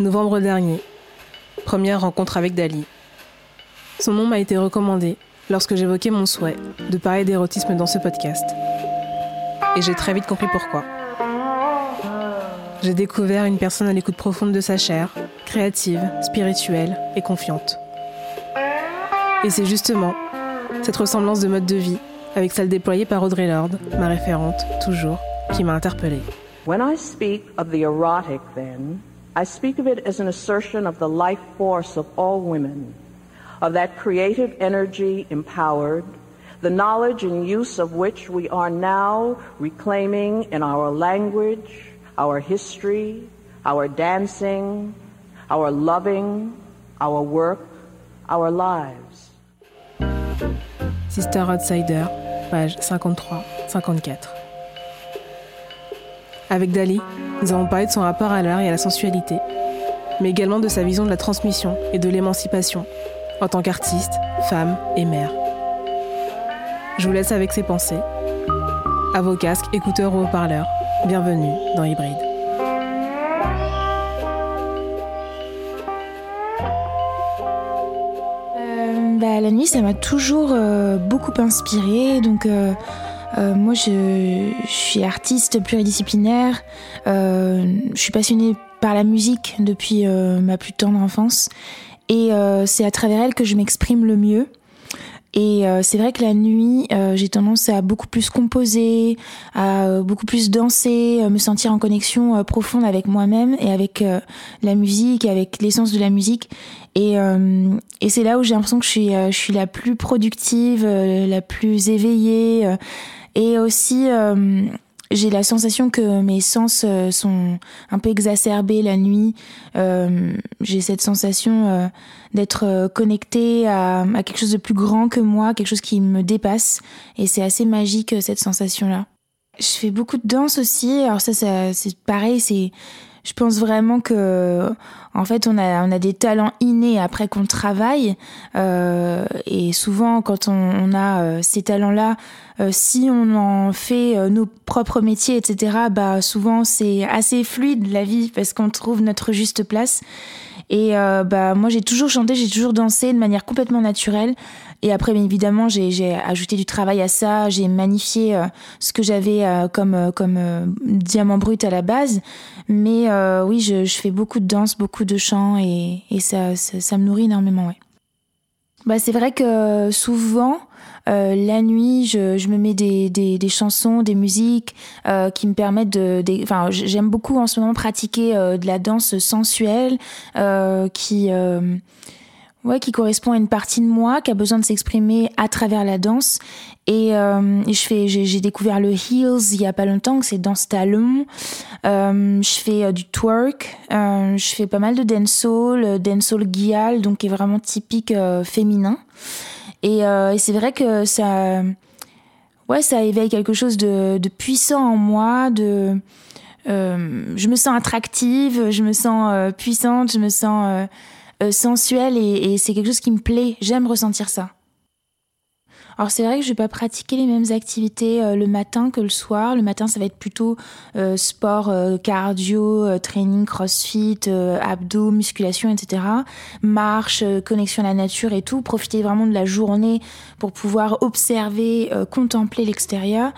Novembre dernier. Première rencontre avec Dali. Son nom m'a été recommandé lorsque j'évoquais mon souhait de parler d'érotisme dans ce podcast. Et j'ai très vite compris pourquoi. J'ai découvert une personne à l'écoute profonde de sa chair, créative, spirituelle et confiante. Et c'est justement cette ressemblance de mode de vie avec celle déployée par Audrey Lorde, ma référente, toujours, qui m'a interpellée. When I speak of the erotic, then, I speak of it as an assertion of the life force of all women, of that creative energy empowered, the knowledge and use of which we are now reclaiming in our language, our history, our dancing, our loving, our work, our lives. Sister Outsider, page 53-54. Avec Dali, nous avons parlé de son rapport à l'art et à la sensualité, mais également de sa vision de la transmission et de l'émancipation en tant qu'artiste, femme et mère. Je vous laisse avec ses pensées. À vos casques, écouteurs ou haut-parleurs, bienvenue dans Hybride. Euh, bah, la nuit, ça m'a toujours euh, beaucoup inspirée. Donc, euh, euh, moi, je, je, suis artiste pluridisciplinaire. Euh, je suis passionnée par la musique depuis euh, ma plus tendre enfance. Et c'est à travers elle que je m'exprime le mieux. Et euh, c'est vrai que la nuit, euh, j'ai tendance à beaucoup plus composer, à euh, beaucoup plus danser, me sentir en connexion profonde avec moi-même et avec la musique, avec l'essence de la musique. Et, et c'est là où j'ai l'impression que je suis, je suis la plus productive, la plus éveillée. Et aussi, j'ai la sensation que mes sens euh, sont un peu exacerbés la nuit. Euh, j'ai cette sensation euh, d'être connectée à, à, quelque chose de plus grand que moi, quelque chose qui me dépasse. Et c'est assez magique cette sensation-là. Je fais beaucoup de danse aussi. Alors ça, ça c'est pareil. C'est, je pense vraiment que, en fait, on a on a des talents innés après qu'on travaille. et souvent, quand on, on a ces talents-là euh, si on en fait euh, nos propres métiers, etc., bah souvent c'est assez fluide la vie parce qu'on trouve notre juste place. Et euh, bah moi j'ai toujours chanté, j'ai toujours dansé de manière complètement naturelle. Et après, bien évidemment, j'ai ajouté du travail à ça, j'ai magnifié ce que j'avais comme, comme diamant brut à la base. Mais oui, je, je, fais beaucoup de danse, beaucoup de chant et, et ça, ça, ça, me nourrit énormément. Ouais. Bah, c'est vrai que souvent, euh, la nuit, je, je me mets des, des, des, chansons, des musiques euh, qui me permettent de. Enfin, j'aime beaucoup en ce moment pratiquer euh, de la danse sensuelle euh, qui. Euh, ouais, qui correspond à une partie de moi qui a besoin de s'exprimer à travers la danse. Et, et je fais, j'ai découvert le heels il y a pas longtemps, que c'est danse talon. je fais du twerk, je fais pas mal de dancehall, dancehall guial, donc qui est vraiment typique féminin. Et, euh, et c'est vrai que ça, ouais, ça éveille quelque chose de, de puissant en moi. De, euh, je me sens attractive, je me sens euh, puissante, je me sens euh, sensuelle et, c'est quelque chose qui me plaît. J'aime ressentir ça. Alors c'est vrai que je vais pas pratiquer les mêmes activités euh, le matin que le soir. Le matin, ça va être plutôt euh, sport, cardio, training, crossfit, abdos, musculation, etc. Marche, connexion à la nature et tout. Profiter vraiment de la journée pour pouvoir observer, contempler l'extérieur.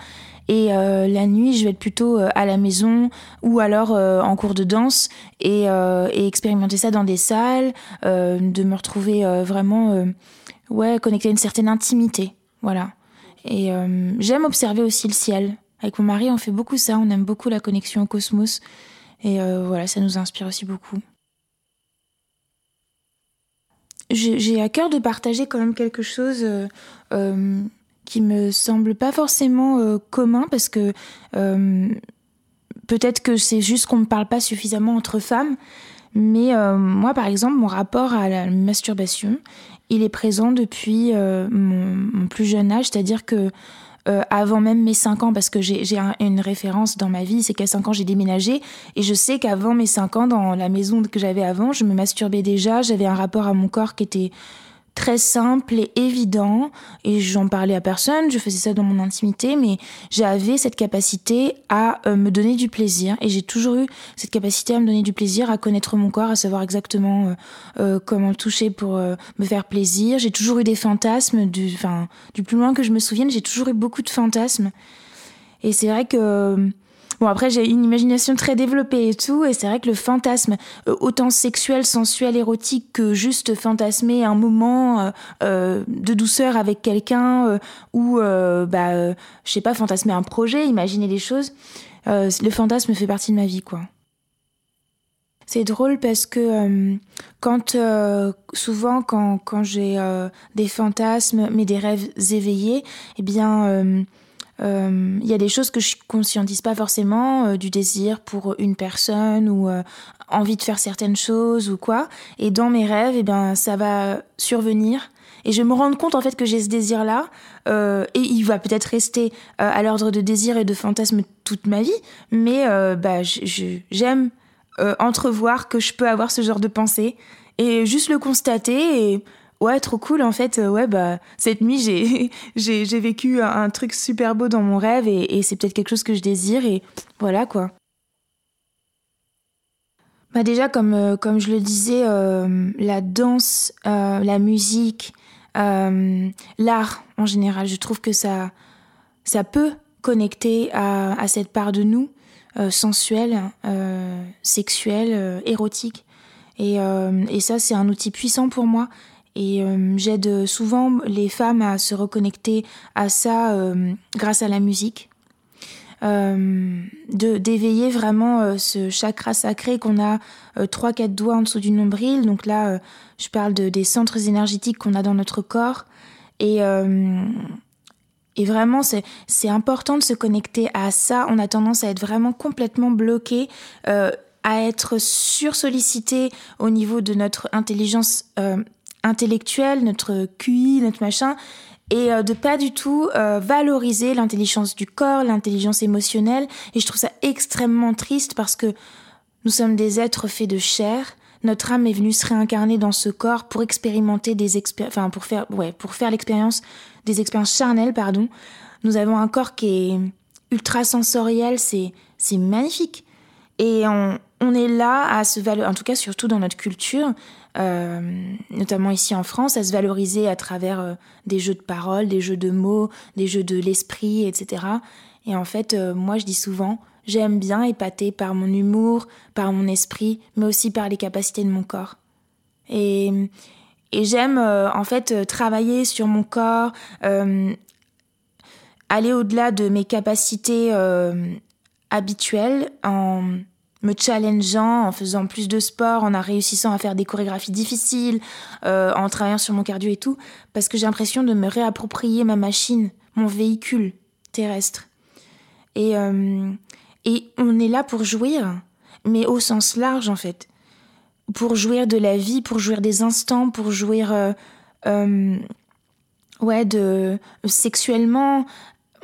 Et euh, la nuit, je vais être plutôt à la maison ou alors euh, en cours de danse et, euh, expérimenter ça dans des salles, de me retrouver vraiment ouais, connecté à une certaine intimité. Voilà. Et euh, j'aime observer aussi le ciel. Avec mon mari, on fait beaucoup ça. On aime beaucoup la connexion au cosmos. Et euh, voilà, ça nous inspire aussi beaucoup. J'ai à cœur de partager quand même quelque chose euh, euh, qui me semble pas forcément euh, commun parce que euh, peut-être que c'est juste qu'on ne parle pas suffisamment entre femmes. Mais moi, par exemple, mon rapport à la masturbation, il est présent depuis euh, mon, plus jeune âge, c'est-à-dire que euh, avant même mes 5 ans, parce que j'ai un, une référence dans ma vie, c'est qu'à 5 ans j'ai déménagé, et je sais qu'avant mes 5 ans, dans la maison que j'avais avant, je me masturbais déjà, j'avais un rapport à mon corps qui était très simple et évident et j'en parlais à personne, je faisais ça dans mon intimité mais j'avais cette capacité à euh, me donner du plaisir et j'ai toujours eu cette capacité à me donner du plaisir, à connaître mon corps, à savoir exactement euh, euh, comment le toucher pour me faire plaisir. J'ai toujours eu des fantasmes du enfin du plus loin que je me souvienne, j'ai toujours eu beaucoup de fantasmes. Et c'est vrai que Bon, après, j'ai une imagination très développée et tout, et c'est vrai que le fantasme, euh, autant sexuel, sensuel, érotique que juste fantasmer un moment euh, euh, de douceur avec quelqu'un, ou, bah, je sais pas, fantasmer un projet, imaginer des choses, le fantasme fait partie de ma vie, quoi. C'est drôle parce que quand souvent quand, quand j'ai des fantasmes mais des rêves éveillés, eh bien euh, il y a des choses que je conscientise pas forcément, euh, du désir pour une personne ou euh, envie de faire certaines choses ou quoi. Et dans mes rêves, eh ben, ça va survenir. Et je me rends compte en fait que j'ai ce désir-là, et il va peut-être rester à l'ordre de désir et de fantasme toute ma vie, mais bah, j'aime entrevoir que je peux avoir ce genre de pensée et juste le constater ouais, trop cool. En fait, euh, ouais, bah, cette nuit, j'ai, j'ai, vécu un, truc super beau dans mon rêve et, c'est peut-être quelque chose que je désire et voilà quoi. Bah déjà, comme, euh, comme je le disais, euh, la danse, la musique, l'art en général, je trouve que ça, ça peut connecter à, à cette part de nous, sensuelle, sexuelle, érotique. Et, et ça, c'est un outil puissant pour moi. Et euh, j'aide souvent les femmes à se reconnecter à ça euh, grâce à la musique. Euh, d'éveiller vraiment ce chakra sacré qu'on a trois quatre doigts en dessous du nombril. Donc là je parle de, des centres énergétiques qu'on a dans notre corps. Et vraiment c'est important de se connecter à ça. On a tendance à être vraiment complètement bloqué à être sursollicité au niveau de notre intelligence intellectuel, notre QI, notre machin, et euh, de pas du tout euh, valoriser l'intelligence du corps, l'intelligence émotionnelle. Et je trouve ça extrêmement triste parce que nous sommes des êtres faits de chair. Notre âme est venue se réincarner dans ce corps pour expérimenter des expériences, enfin pour faire, ouais, pour faire l'expérience des expériences charnelles, pardon. Nous avons un corps qui est ultra sensoriel, c'est c'est magnifique. Et on, on est là à se valoriser, en tout cas surtout dans notre culture, notamment ici en France, à se valoriser à travers euh, des jeux de paroles, des jeux de mots, des jeux de l'esprit, etc. Et en fait, euh, moi je dis souvent, j'aime bien épater par mon humour, par mon esprit, mais aussi par les capacités de mon corps. Et, et j'aime en fait travailler sur mon corps, aller au-delà de mes capacités habituelles en me challengeant, en faisant plus de sport, en réussissant à faire des chorégraphies difficiles, euh, en travaillant sur mon cardio et tout, parce que j'ai l'impression de me réapproprier ma machine, mon véhicule terrestre. Et, euh, et on est là pour jouir, mais au sens large en fait. Pour jouir de la vie, pour jouir des instants, pour jouir euh, ouais, de, sexuellement,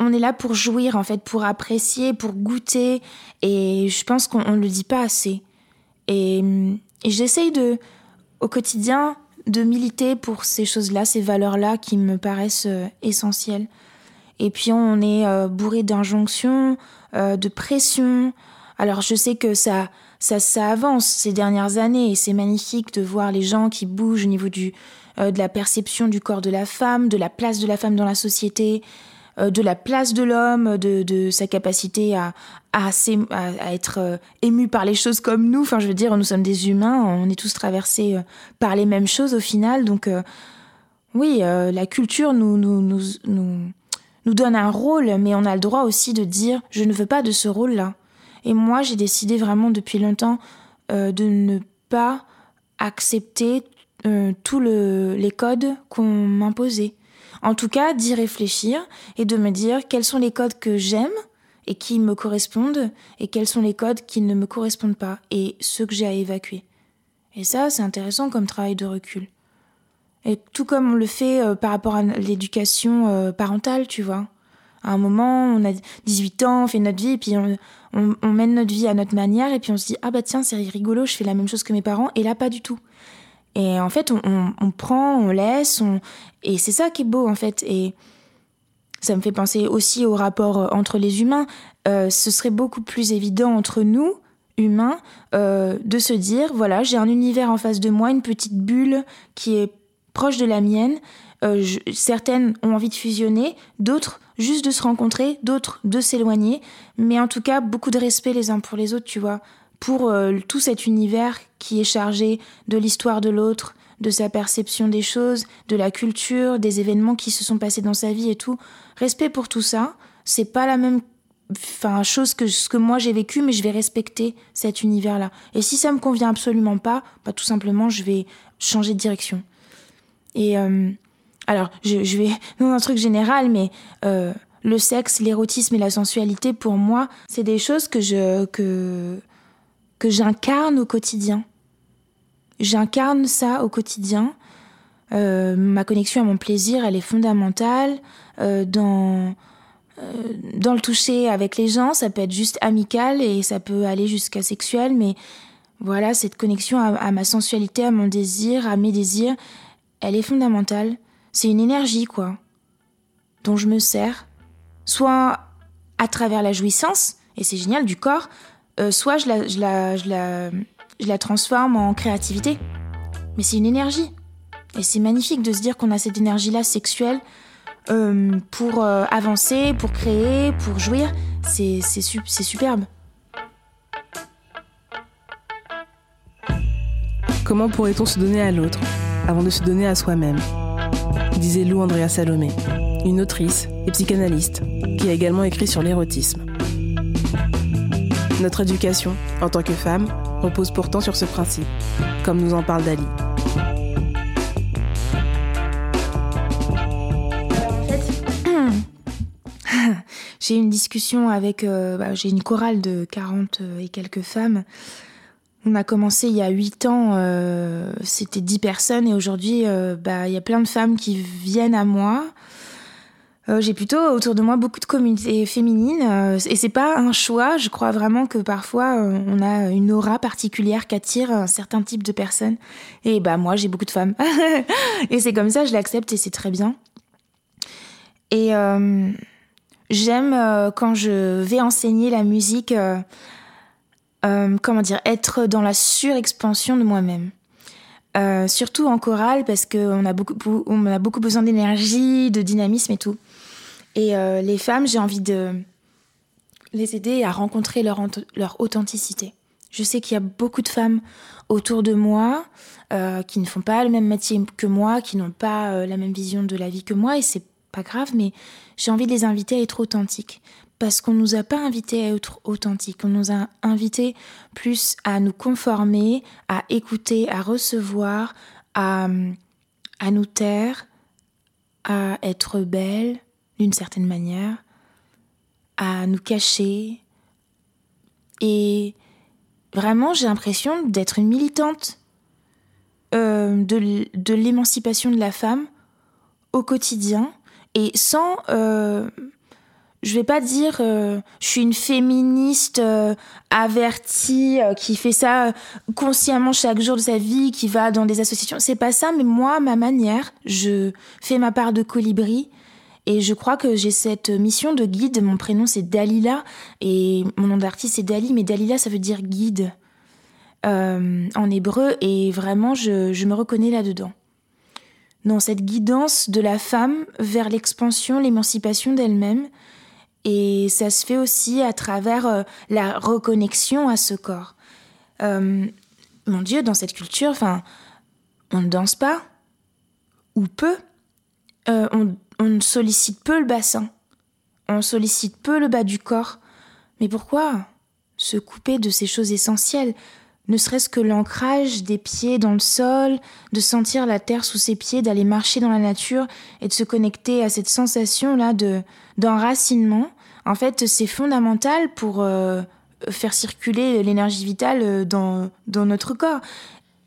on est là pour jouir en fait, pour apprécier, pour goûter. Et je pense qu'on ne le dit pas assez. Et, j'essaye de, au quotidien, de militer pour ces choses-là, ces valeurs-là qui me paraissent euh, essentielles. Et puis on est euh, bourré d'injonctions, euh, de pression. Alors je sais que ça, ça, ça avance ces dernières années et c'est magnifique de voir les gens qui bougent au niveau du, de la perception du corps de la femme, de la place de la femme dans la société, de la place de l'homme, de, sa capacité à, être euh, ému par les choses comme nous. Enfin, je veux dire, nous sommes des humains, on est tous traversés euh, par les mêmes choses au final. Donc, oui, la culture nous, donne un rôle, mais on a le droit aussi de dire je ne veux pas de ce rôle-là. Et moi, j'ai décidé vraiment depuis longtemps de ne pas accepter tous les codes qu'on m'imposait. En tout cas, d'y réfléchir et de me dire quels sont les codes que j'aime et qui me correspondent et quels sont les codes qui ne me correspondent pas et ceux que j'ai à évacuer. Et ça, c'est intéressant comme travail de recul. Et tout comme on le fait euh, par rapport à l'éducation euh, parentale, tu vois. À un moment, on a 18 ans, on fait notre vie, et puis on, on, mène notre vie à notre manière, et puis on se dit, ah bah tiens, c'est rigolo, je fais la même chose que mes parents, et là, pas du tout. Et en fait, on, prend, on laisse, on... et c'est ça qui est beau en fait. Et ça me fait penser aussi au rapport euh, entre les humains. Euh, ce serait beaucoup plus évident entre nous, humains, euh, de se dire, voilà, j'ai un univers en face de moi, une petite bulle qui est proche de la mienne. certaines ont envie de fusionner, d'autres juste de se rencontrer, d'autres de s'éloigner, mais en tout cas beaucoup de respect les uns pour les autres, tu vois pour euh, tout cet univers qui est chargé de l'histoire de l'autre, de sa perception des choses, de la culture, des événements qui se sont passés dans sa vie et tout. Respect pour tout ça, c'est pas la même chose que ce que moi j'ai vécu mais je vais respecter cet univers là et si ça me convient absolument pas bah tout simplement je vais changer de direction et euh, alors je, je, vais dans un truc général mais euh, le sexe l'érotisme et la sensualité pour moi c'est des choses que je que que j'incarne au quotidien. J'incarne ça au quotidien. Euh, ma connexion à mon plaisir, elle est fondamentale. Euh, dans, euh, dans le toucher avec les gens, ça peut être juste amical et ça peut aller jusqu'à sexuel, mais voilà, cette connexion à, à, ma sensualité, à mon désir, à mes désirs, elle est fondamentale. C'est une énergie, quoi, dont je me sers, soit à travers la jouissance, et c'est génial, du corps, euh, soit je la, transforme en créativité. Mais c'est une énergie. Et c'est magnifique de se dire qu'on a cette énergie-là sexuelle euh, pour euh, avancer, pour créer, pour jouir. C'est superbe. Comment pourrait-on se donner à l'autre avant de se donner à soi-même? Disait Lou Andrea Salomé, une autrice et psychanalyste qui a également écrit sur l'érotisme. Notre éducation, en tant que femme, repose pourtant sur ce principe, comme nous en parle Dali. j'ai une discussion avec, euh, bah, j'ai une chorale de 40 euh, et quelques femmes. On a commencé il y a 8 ans, euh, c'était 10 personnes et aujourd'hui, bah, il y a plein de femmes qui viennent à moi euh, j'ai plutôt autour de moi beaucoup de communautés féminines euh, et c'est pas un choix. Je crois vraiment que parfois euh, on a une aura particulière qui attire un certain type de personnes. Et bah moi j'ai beaucoup de femmes et c'est comme ça, je l'accepte et c'est très bien. Et j'aime quand je vais enseigner la musique, comment dire, être dans la surexpansion de moi-même. surtout en chorale parce qu'on a beaucoup, on a beaucoup besoin d'énergie, de dynamisme et tout. Et euh, les femmes, j'ai envie de les aider à rencontrer leur, leur authenticité. Je sais qu'il y a beaucoup de femmes autour de moi euh, qui ne font pas le même métier que moi, qui n'ont pas euh, la même vision de la vie que moi, et c'est pas grave, mais j'ai envie de les inviter à être authentiques. Parce qu'on nous a pas invités à être authentiques, on nous a invités plus à nous conformer, à écouter, à recevoir, à, à nous taire, à être belle, d'une certaine manière, à nous cacher. Et vraiment, j'ai l'impression d'être une militante euh, de, l'émancipation de la femme au quotidien et sans... Euh, je vais pas dire euh, je suis une féministe avertie qui fait ça consciemment chaque jour de sa vie, qui va dans des associations. C'est pas ça, mais moi, ma manière, je fais ma part de colibri et je crois que j'ai cette mission de guide. Mon prénom c'est Dalila et mon nom d'artiste c'est Dali, mais Dalila ça veut dire guide euh, en hébreu et vraiment je, me reconnais là-dedans. Dans cette guidance de la femme vers l'expansion, l'émancipation d'elle-même. Et ça se fait aussi à travers euh, la reconnexion à ce corps. Euh, mon Dieu, dans cette culture, on ne danse pas, ou peu. on, on sollicite peu le bassin, on sollicite peu le bas du corps. Mais pourquoi se couper de ces choses essentielles ne serait-ce que l'ancrage des pieds dans le sol, de sentir la terre sous ses pieds, d'aller marcher dans la nature et de se connecter à cette sensation-là de d'enracinement? En fait, c'est fondamental pour euh, faire circuler l'énergie vitale euh, dans, dans notre corps.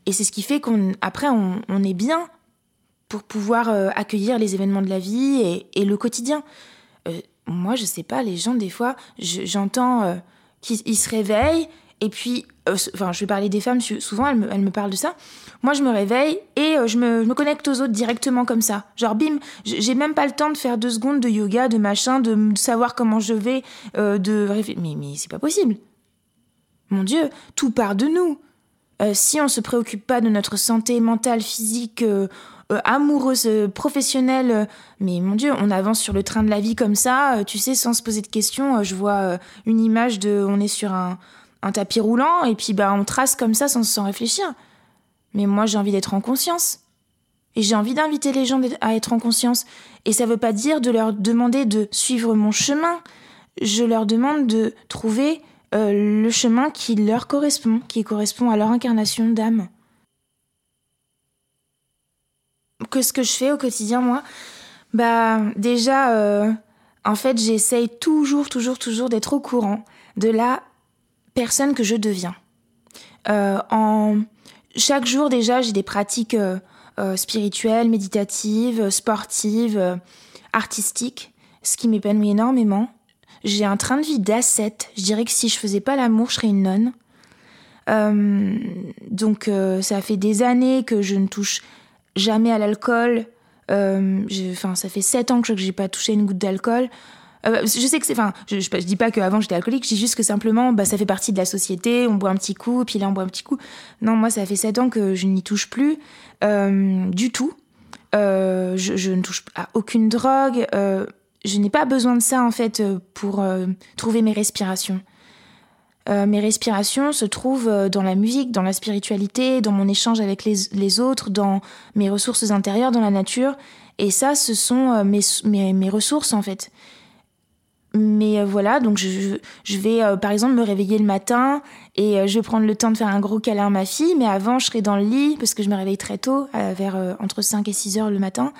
Et c'est ce qui fait qu'on après on est bien pour pouvoir euh, accueillir les événements de la vie et, le quotidien. Euh, moi, je sais pas, les gens, des fois, j'entends euh, qu'ils se réveillent Et puis, enfin, je vais parler des femmes, souvent elles me, parlent de ça. Moi, je me réveille et je, me, connecte aux autres directement comme ça. Genre, bim, j'ai même pas le temps de faire deux secondes de yoga, de machin, de, savoir comment je vais, de Mais, mais c'est pas possible. Mon Dieu, tout part de nous. si on se préoccupe pas de notre santé mentale, physique, amoureuse, professionnelle, mais mon Dieu, on avance sur le train de la vie comme ça, tu sais, sans se poser de questions. je vois une image de, on est sur un, un tapis roulant et puis bah on trace comme ça sans, sans réfléchir. Mais moi j'ai envie d'être en conscience. Et j'ai envie d'inviter les gens à être en conscience. Et ça veut pas dire de leur demander de suivre mon chemin. Je leur demande de trouver euh, le chemin qui leur correspond, qui correspond à leur incarnation d'âme. Qu'est-ce que je fais au quotidien, moi Bah, déjà, euh, en fait, j'essaye toujours, toujours, toujours d'être au courant de la personne que je deviens. Euh, en chaque jour déjà, j'ai des pratiques euh, spirituelles, méditatives, sportives, artistiques, ce qui m'épanouit énormément. J'ai un train de vie d'ascète. Je dirais que si je faisais pas l'amour, je serais une nonne. donc ça fait des années que je ne touche jamais à l'alcool. Enfin, ça fait sept ans que je n'ai pas touché une goutte d'alcool. Euh, je sais que c'est. Enfin, je, dis pas qu'avant j'étais alcoolique, je dis juste que simplement, bah, ça fait partie de la société, on boit un petit coup, puis là on boit un petit coup. Non, moi, ça fait 7 ans que je n'y touche plus euh, du tout. Euh, je, je, ne touche à aucune drogue. Euh, je n'ai pas besoin de ça, en fait, pour euh, trouver mes respirations. Mes respirations se trouvent dans la musique, dans la spiritualité, dans mon échange avec les, autres, dans mes ressources intérieures, dans la nature. Et ça, ce sont mes, mes, mes ressources, en fait. Mais euh, voilà, donc je, je vais euh, par exemple me réveiller le matin et euh, je vais prendre le temps de faire un gros câlin à ma fille, mais avant je serai dans le lit parce que je me réveille très tôt, vers entre 5 et 6 heures le matin.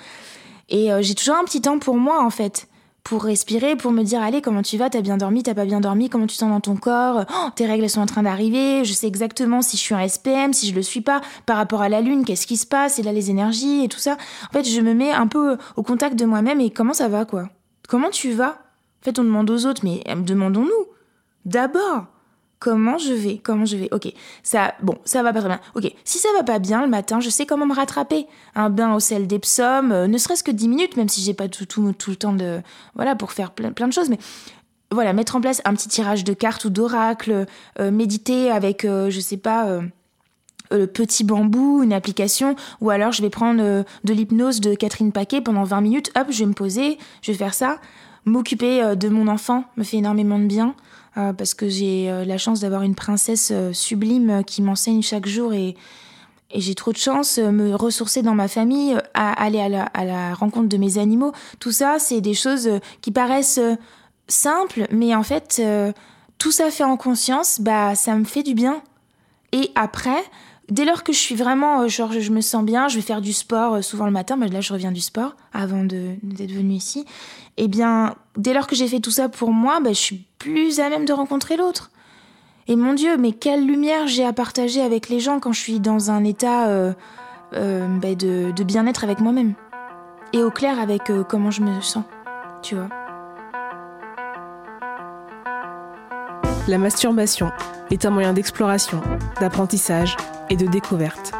Et j'ai toujours un petit temps pour moi en fait, pour respirer, pour me dire allez comment tu vas, t'as bien dormi, t'as pas bien dormi, comment tu sens dans ton corps, oh, tes règles sont en train d'arriver, je sais exactement si je suis un SPM, si je le suis pas, par rapport à la lune, qu'est-ce qui se passe, et là les énergies et tout ça. En fait je me mets un peu au contact de moi-même et comment ça va quoi? Comment tu vas? En fait, on demande aux autres, mais euh, demandons-nous. D'abord, comment je vais Comment je vais Ok, ça, bon, ça va pas très bien. Ok, si ça va pas bien le matin, je sais comment me rattraper. Un bain au sel d'Epsom, euh, ne serait-ce que 10 minutes, même si j'ai pas tout, tout, tout, le temps de, voilà, pour faire plein, de choses, mais voilà, mettre en place un petit tirage de cartes ou d'oracle, euh, méditer avec, je sais pas. le petit bambou, une application, ou alors je vais prendre de l'hypnose de Catherine Paquet pendant 20 minutes, hop, je vais me poser, je vais faire ça. M'occuper euh, de mon enfant me fait énormément de bien euh, parce que j'ai euh, la chance d'avoir une princesse sublime qui m'enseigne chaque jour et, et j'ai trop de chance, me ressourcer dans ma famille, à aller à la, à la rencontre de mes animaux. Tout ça, c'est des choses qui paraissent simples, mais en fait, tout ça fait en conscience, bah, ça me fait du bien. Et après, dès lors que je suis vraiment, genre, je me sens bien, je vais faire du sport souvent le matin. Bah, là, je reviens du sport avant d'être venue ici eh bien, dès lors que j'ai fait tout ça pour moi, bah, je suis plus à même de rencontrer l'autre. Et mon Dieu, mais quelle lumière j'ai à partager avec les gens quand je suis dans un état euh, euh, bah, de, bien-être avec moi-même. Et au clair avec euh, comment je me sens, tu vois. La masturbation est un moyen d'exploration, d'apprentissage et de découverte.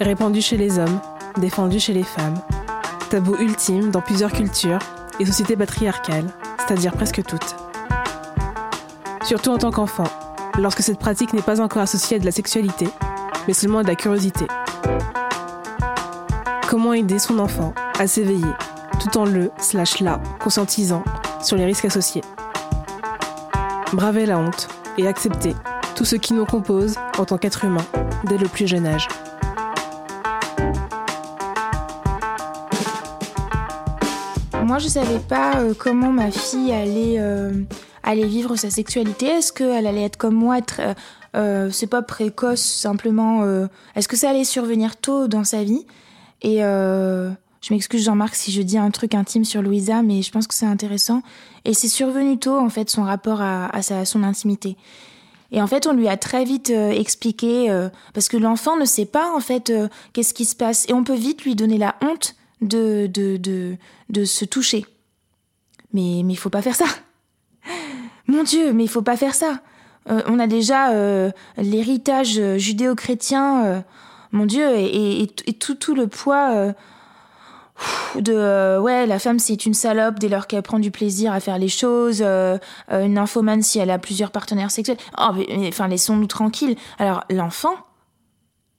Répandu chez les hommes, défendu chez les femmes, tabou ultime dans plusieurs cultures et sociétés patriarcales, c'est-à-dire presque toutes. Surtout en tant qu'enfant, lorsque cette pratique n'est pas encore associée à de la sexualité, mais seulement à de la curiosité. Comment aider son enfant à s'éveiller tout en le slash la conscientisant sur les risques associés? Braver la honte et accepter tout ce qui nous compose en tant qu'être humain dès le plus jeune âge. Moi, je savais pas euh, comment ma fille allait, euh, allait vivre sa sexualité. Est-ce qu'elle allait être comme moi, être, euh, c'est pas précoce, simplement. Est-ce que ça allait survenir tôt dans sa vie? Et je m'excuse Jean-Marc si je dis un truc intime sur Louisa, mais je pense que c'est intéressant. Et c'est survenu tôt, en fait, son rapport à, à, sa, son intimité. Et en fait, on lui a très vite expliqué, parce que l'enfant ne sait pas, en fait, qu'est-ce qui se passe. Et on peut vite lui donner la honte de, de, de, de se toucher. Mais il faut pas faire ça. Mon Dieu, mais il faut pas faire ça. on a déjà l'héritage judéo-chrétien, mon Dieu, et, tout, tout le poids de euh, ouais la femme c'est une salope dès lors qu'elle prend du plaisir à faire les choses euh, euh, une infomane si elle a plusieurs partenaires sexuels. Oh mais, enfin laissons-nous tranquilles. Alors l'enfant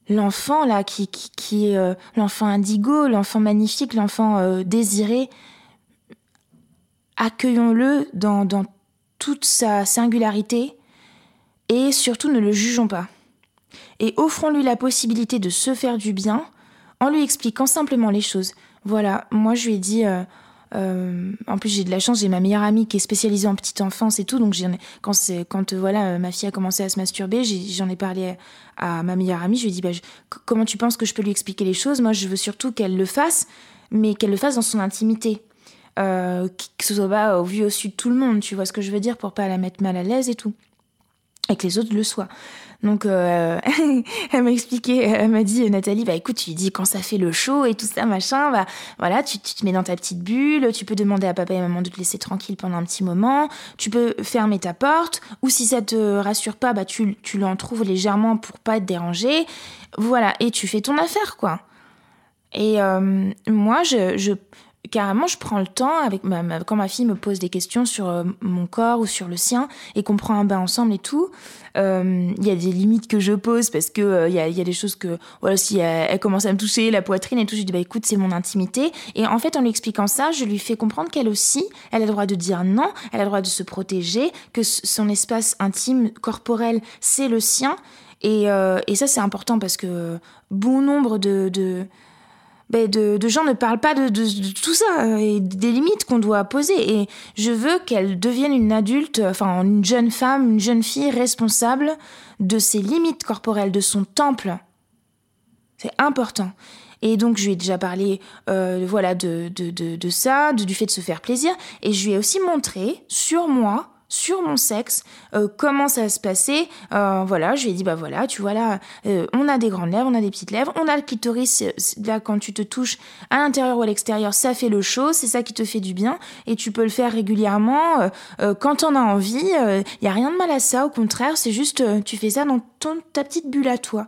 l'enfant là qui qui, qui est l'enfant indigo l'enfant magnifique l'enfant désiré accueillons-le dans, dans toute sa singularité et surtout ne le jugeons pas. Et offrons-lui la possibilité de se faire du bien en lui expliquant simplement les choses voilà, moi je lui ai dit. Euh, euh, en plus, j'ai de la chance, j'ai ma meilleure amie qui est spécialisée en petite enfance et tout. Donc, quand, quand euh, voilà, ma fille a commencé à se masturber, j'en ai, parlé à, ma meilleure amie. Je lui ai dit bah, Comment tu penses que je peux lui expliquer les choses? Moi, je veux surtout qu'elle le fasse, mais qu'elle le fasse dans son intimité. que ce soit au vu au sud de tout le monde, tu vois ce que je veux dire, pour pas la mettre mal à l'aise et tout. Et que les autres le soient. Donc, euh, elle m'a expliqué, elle m'a dit, Nathalie, bah écoute, tu lui dis quand ça fait le chaud et tout ça, machin, bah voilà, tu, te mets dans ta petite bulle, tu peux demander à papa et maman de te laisser tranquille pendant un petit moment, tu peux fermer ta porte, ou si ça te rassure pas, bah tu, tu trouves légèrement pour pas être dérangé, voilà, et tu fais ton affaire, quoi. Et euh, moi, je, je, carrément, je prends le temps, avec quand ma fille me pose des questions sur euh, mon corps ou sur le sien, et qu'on prend un bain ensemble et tout, euh, il y a des limites que je pose parce que il euh, y, a, des choses que, voilà, si elle, commence à me toucher la poitrine et tout, je dis, bah écoute, c'est mon intimité. Et en fait, en lui expliquant ça, je lui fais comprendre qu'elle aussi, elle a le droit de dire non, elle a le droit de se protéger, que son espace intime, corporel, c'est le sien. Et, et ça, c'est important parce que bon nombre de ben, de, gens ne parlent pas de, tout ça euh, et des limites qu'on doit poser. Et je veux qu'elle devienne une adulte, enfin une jeune femme, une jeune fille responsable de ses limites corporelles, de son temple. C'est important. Et donc, je lui ai déjà parlé euh, voilà, de, de, ça, du fait de se faire plaisir. Et je lui ai aussi montré sur moi sur mon sexe, euh, comment ça se passait. Euh, voilà, je lui ai dit, bah voilà, tu vois là, euh, on a des grandes lèvres, on a des petites lèvres, on a le clitoris, là quand tu te touches à l'intérieur ou à l'extérieur, ça fait le chaud, c'est ça qui te fait du bien, et tu peux le faire régulièrement quand on a envie. Il n'y a rien de mal à ça, au contraire, c'est juste, tu fais ça dans ton, ta petite bulle à toi.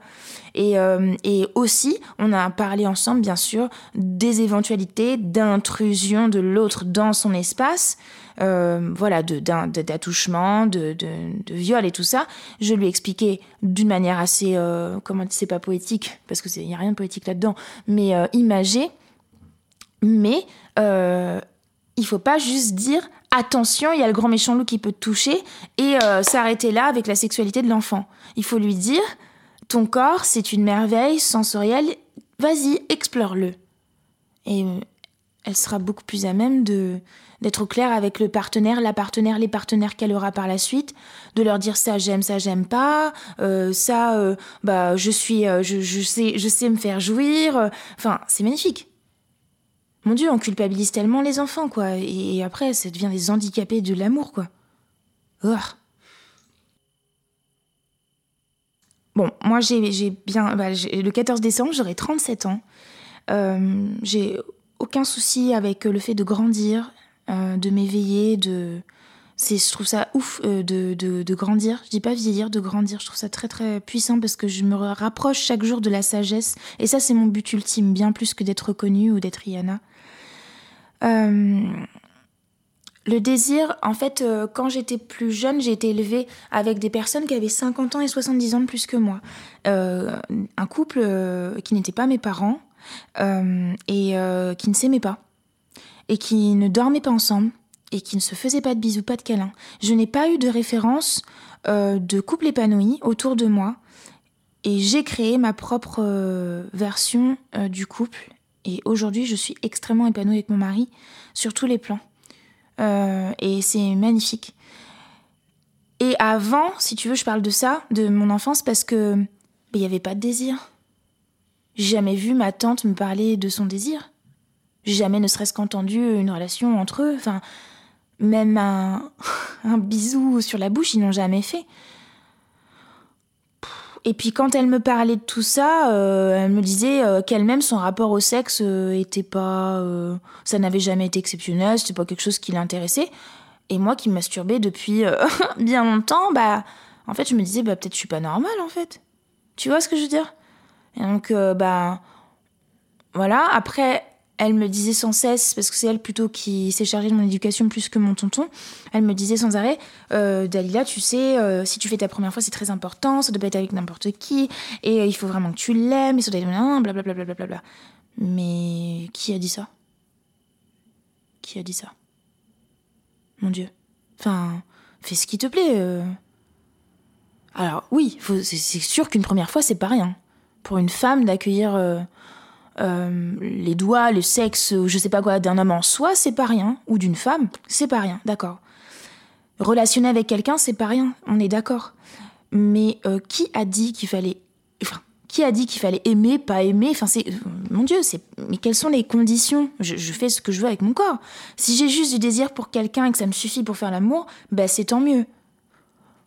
Et, et, aussi, on a parlé ensemble, bien sûr, des éventualités d'intrusion de l'autre dans son espace euh, voilà, d'attouchement, de, de, de, viol et tout ça. Je lui ai expliqué d'une manière assez, euh, comment c'est pas poétique, parce que il y a rien de poétique là-dedans, mais euh, imagé. Mais euh, il faut pas juste dire attention, il y a le grand méchant loup qui peut te toucher et euh, s'arrêter là avec la sexualité de l'enfant. Il faut lui dire ton corps, c'est une merveille sensorielle, vas-y, explore-le. Et elle sera beaucoup plus à même de d'être au clair avec le partenaire, la partenaire, les partenaires qu'elle aura par la suite, de leur dire ça j'aime, ça j'aime pas, euh, ça euh, bah je suis, euh, je, sais, je sais me faire jouir. Enfin, c'est magnifique. Mon Dieu, on culpabilise tellement les enfants quoi, et, après ça devient des handicapés de l'amour quoi. Oh. Bon, moi j'ai bien, bah, le 14 décembre j'aurai 37 ans. j'ai aucun souci avec le fait de grandir, euh, de m'éveiller, de je trouve ça ouf euh, de, grandir. Je dis pas vieillir de grandir. Je trouve ça très très puissant parce que je me rapproche chaque jour de la sagesse. Et ça c'est mon but ultime bien plus que d'être reconnue ou d'être Rihanna. Euh, le désir, en fait, quand j'étais plus jeune, j'ai été élevée avec des personnes qui avaient 50 ans et 70 ans de plus que moi. un couple qui n'était pas mes parents et qui ne s'aimait pas et qui ne dormaient pas ensemble et qui ne se faisaient pas de bisous, pas de câlins. Je n'ai pas eu de référence euh, de couple épanoui autour de moi et j'ai créé ma propre euh, version euh, du couple. Et aujourd'hui, je suis extrêmement épanouie avec mon mari sur tous les plans. Et c'est magnifique. Et avant, si tu veux, je parle de ça, de mon enfance, parce que il n'y avait pas de désir. Jamais vu ma tante me parler de son désir jamais ne serait-ce qu'entendu une relation entre eux. Enfin, même un, un bisou sur la bouche, ils n'ont jamais fait. Et puis quand elle me parlait de tout ça, euh, elle me disait euh, qu'elle-même son rapport au sexe euh, était pas, ça n'avait jamais été exceptionnel, c'était pas quelque chose qui l'intéressait. Et moi qui masturbais depuis bien longtemps, bah en fait, je me disais, bah, peut-être je suis pas normale, en fait. Tu vois ce que je veux dire? Et donc, bah, voilà. Après, elle me disait sans cesse, parce que c'est elle plutôt qui s'est chargée de mon éducation plus que mon tonton, elle me disait sans arrêt, euh, Dalila, tu sais, euh, si tu fais ta première fois, c'est très important, ça doit pas être avec n'importe qui, et il faut vraiment que tu l'aimes, et ça doit être blablabla. Bla, bla, Mais qui a dit ça? Qui a dit ça? Mon Dieu. Enfin, fais ce qui te plaît. Alors oui, c'est sûr qu'une première fois, c'est pas rien. Pour une femme d'accueillir euh, euh, les doigts, le sexe, je sais pas quoi, d'un homme en soi, c'est pas rien. Ou d'une femme, c'est pas rien, d'accord. Relationner avec quelqu'un, c'est pas rien, on est d'accord. Mais euh, qui a dit qu'il fallait... Enfin, qui a dit qu'il fallait aimer, pas aimer? Enfin, c'est... Mon Dieu, c'est... Mais quelles sont les conditions? Je, fais ce que je veux avec mon corps. Si j'ai juste du désir pour quelqu'un et que ça me suffit pour faire l'amour, ben c'est tant mieux.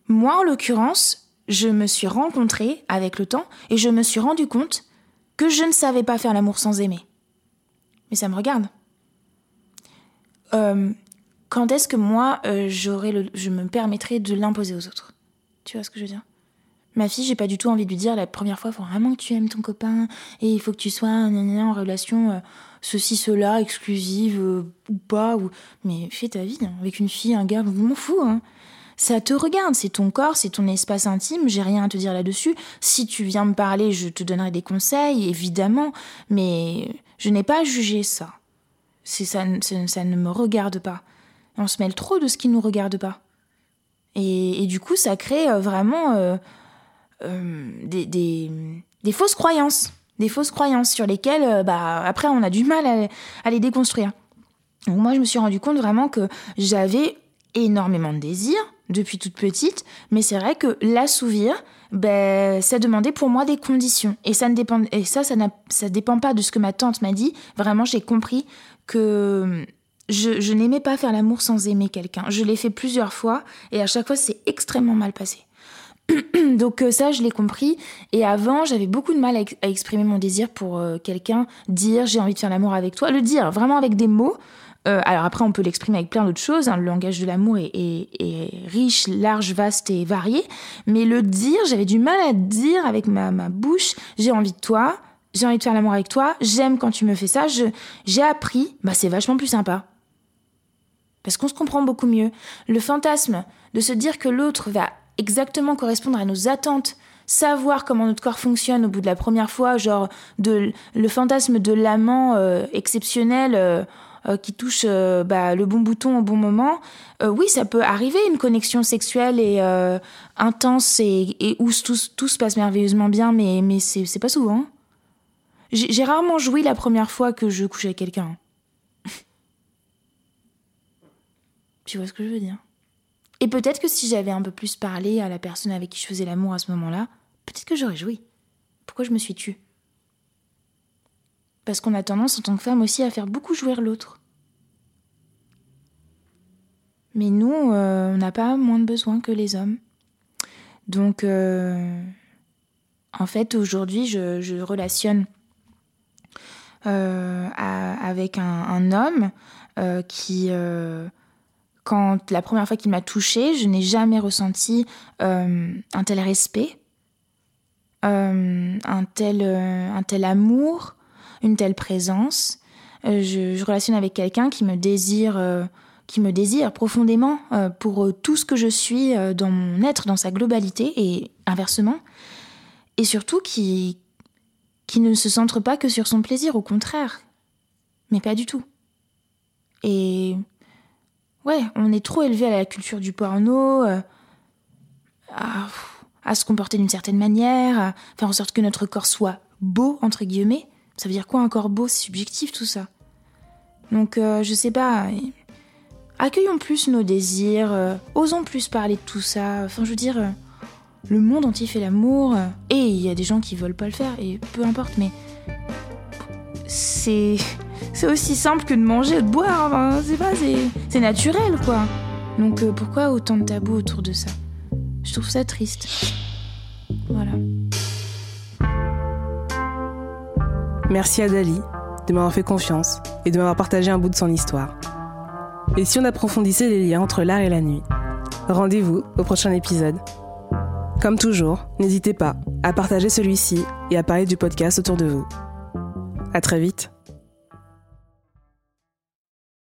Moi, en l'occurrence, je me suis rencontrée avec le temps et je me suis rendu compte que je ne savais pas faire l'amour sans aimer. Mais ça me regarde. Euh, quand est-ce que moi, euh, le, je me permettrais de l'imposer aux autres? Tu vois ce que je veux dire? Ma fille, j'ai pas du tout envie de lui dire la première fois, il faut vraiment que tu aimes ton copain et il faut que tu sois en relation euh, ceci, cela, exclusive ou pas. Ou... Mais fais ta vie hein. avec une fille, un gars, je m'en fous. Hein ça te regarde, c'est ton corps, c'est ton espace intime, j'ai rien à te dire là-dessus. Si tu viens me parler, je te donnerai des conseils, évidemment, mais je n'ai pas jugé ça. Ça, ça, ne me regarde pas. On se mêle trop de ce qui ne nous regarde pas. Et, du coup, ça crée euh, vraiment euh, euh, des, des, fausses croyances. Des fausses croyances sur lesquelles, bah, après, on a du mal à, à les déconstruire. Donc moi, je me suis rendu compte vraiment que j'avais énormément de désirs, depuis toute petite, mais c'est vrai que l'assouvir, ben, ça demandait pour moi des conditions. Et ça ne dépend, et ça, ça, ça dépend pas de ce que ma tante m'a dit. Vraiment, j'ai compris que je, n'aimais pas faire l'amour sans aimer quelqu'un. Je l'ai fait plusieurs fois, et à chaque fois, c'est extrêmement mal passé. Donc euh, ça, je l'ai compris. Et avant, j'avais beaucoup de mal à, exprimer mon désir pour euh, quelqu'un, dire j'ai envie de faire l'amour avec toi, le dire vraiment avec des mots. Euh, alors après, on peut l'exprimer avec plein d'autres choses. Hein. Le langage de l'amour est, riche, large, vaste et varié. Mais le dire, j'avais du mal à dire avec ma, bouche, j'ai envie de toi, j'ai envie de faire l'amour avec toi, j'aime quand tu me fais ça. J'ai appris, bah c'est vachement plus sympa. Parce qu'on se comprend beaucoup mieux. Le fantasme de se dire que l'autre va exactement correspondre à nos attentes, savoir comment notre corps fonctionne au bout de la première fois, genre de, le fantasme de l'amant euh, exceptionnel. Euh, euh, qui touche euh, bah, le bon bouton au bon moment, euh, oui, ça peut arriver une connexion sexuelle et intense et, où tout, se passe merveilleusement bien, mais, mais c'est pas souvent. J'ai rarement joui la première fois que je couchais avec quelqu'un. tu vois ce que je veux dire? Et peut-être que si j'avais un peu plus parlé à la personne avec qui je faisais l'amour à ce moment-là, peut-être que j'aurais joui. Pourquoi je me suis tue? Parce qu'on a tendance en tant que femme aussi à faire beaucoup jouir l'autre. Mais nous, euh, on n'a pas moins de besoin que les hommes. Donc, euh, en fait, aujourd'hui, je, relationne euh, avec un, homme qui, quand la première fois qu'il m'a touchée, je n'ai jamais ressenti un tel respect, un, tel, un tel amour, une telle présence. Euh, je, relationne avec quelqu'un qui me désire, euh, qui me désire profondément euh, pour tout ce que je suis dans mon être, dans sa globalité et inversement. Et surtout qui, qui ne se centre pas que sur son plaisir, au contraire. Mais pas du tout. Et ouais, on est trop élevé à la culture du porno, à, à, se comporter d'une certaine manière, à faire en sorte que notre corps soit beau, entre guillemets. Ça veut dire quoi un corps beau C'est subjectif tout ça? Donc euh, je sais pas. Accueillons plus nos désirs, euh, osons plus parler de tout ça. Enfin je veux dire, euh, le monde entier fait l'amour et il y a des gens qui veulent pas le faire et peu importe. Mais c'est c'est aussi simple que de manger ou de boire. c'est pas c'est naturel quoi. Donc pourquoi autant de tabous autour de ça? Je trouve ça triste. Voilà. Merci à Dali de m'avoir fait confiance et de m'avoir partagé un bout de son histoire. Et si on approfondissait les liens entre l'art et la nuit Rendez-vous au prochain épisode. Comme toujours, n'hésitez pas à partager celui-ci et à parler du podcast autour de vous. À très vite.